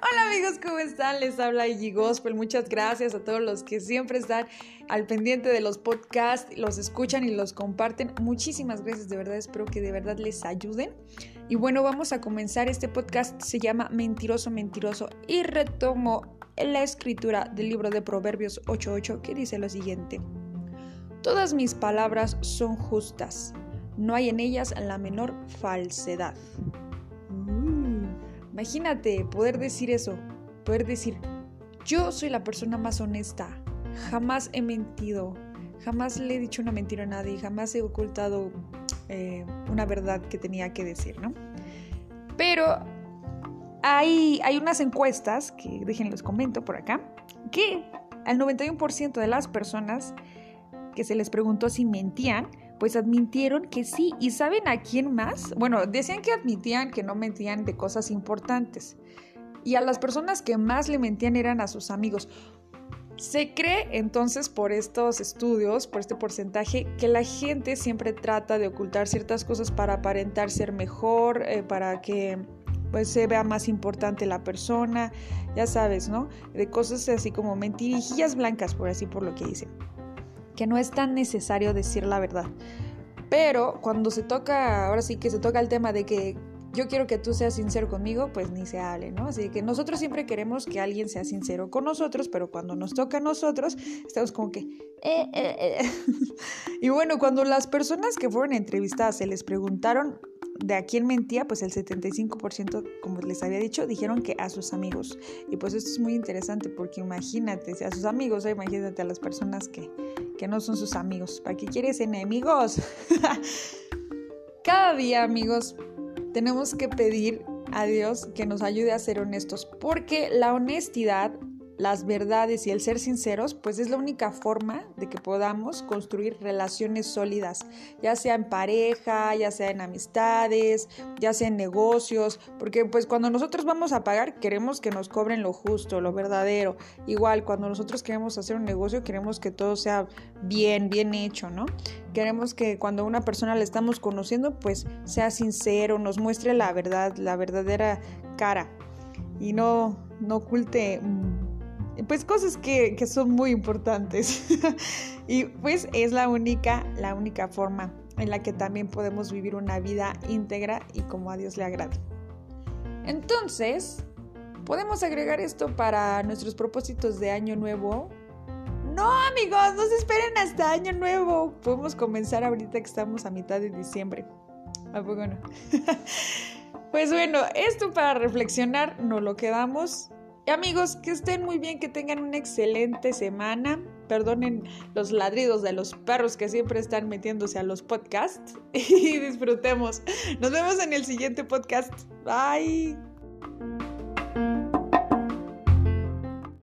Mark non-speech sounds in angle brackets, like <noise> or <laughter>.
Hola amigos, ¿cómo están? Les habla Iggy Gospel. Muchas gracias a todos los que siempre están al pendiente de los podcasts, los escuchan y los comparten. Muchísimas gracias, de verdad, espero que de verdad les ayuden. Y bueno, vamos a comenzar. Este podcast se llama Mentiroso, Mentiroso y retomo la escritura del libro de Proverbios 8.8 que dice lo siguiente. Todas mis palabras son justas, no hay en ellas la menor falsedad. Imagínate poder decir eso, poder decir, yo soy la persona más honesta, jamás he mentido, jamás le he dicho una mentira a nadie, jamás he ocultado eh, una verdad que tenía que decir, ¿no? Pero hay, hay unas encuestas, que déjenlos comento por acá, que al 91% de las personas que se les preguntó si mentían, pues admitieron que sí. ¿Y saben a quién más? Bueno, decían que admitían que no mentían de cosas importantes. Y a las personas que más le mentían eran a sus amigos. Se cree entonces por estos estudios, por este porcentaje, que la gente siempre trata de ocultar ciertas cosas para aparentar ser mejor, eh, para que pues se vea más importante la persona, ya sabes, ¿no? De cosas así como mentirijillas blancas, por así por lo que dicen que no es tan necesario decir la verdad. Pero cuando se toca, ahora sí que se toca el tema de que yo quiero que tú seas sincero conmigo, pues ni se hable, ¿no? Así que nosotros siempre queremos que alguien sea sincero con nosotros, pero cuando nos toca a nosotros, estamos como que... Eh, eh, eh". <laughs> y bueno, cuando las personas que fueron entrevistadas se les preguntaron de a quién mentía, pues el 75%, como les había dicho, dijeron que a sus amigos. Y pues esto es muy interesante porque imagínate, si a sus amigos, imagínate a las personas que, que no son sus amigos. ¿Para qué quieres enemigos? <laughs> Cada día, amigos, tenemos que pedir a Dios que nos ayude a ser honestos, porque la honestidad las verdades y el ser sinceros, pues es la única forma de que podamos construir relaciones sólidas, ya sea en pareja, ya sea en amistades, ya sea en negocios, porque pues cuando nosotros vamos a pagar queremos que nos cobren lo justo, lo verdadero. Igual, cuando nosotros queremos hacer un negocio queremos que todo sea bien, bien hecho, ¿no? Queremos que cuando una persona le estamos conociendo, pues sea sincero, nos muestre la verdad, la verdadera cara y no, no oculte pues cosas que, son muy importantes. <laughs> y pues es la única, la única forma en la que también podemos vivir una vida íntegra y como a Dios le agrada. Entonces, ¿podemos agregar esto para nuestros propósitos de año nuevo? No, amigos, no se esperen hasta año nuevo. Podemos comenzar ahorita que estamos a mitad de diciembre. ¿A <laughs> pues bueno, esto para reflexionar nos lo quedamos amigos, que estén muy bien, que tengan una excelente semana. Perdonen los ladridos de los perros que siempre están metiéndose a los podcasts <laughs> y disfrutemos. Nos vemos en el siguiente podcast. Bye.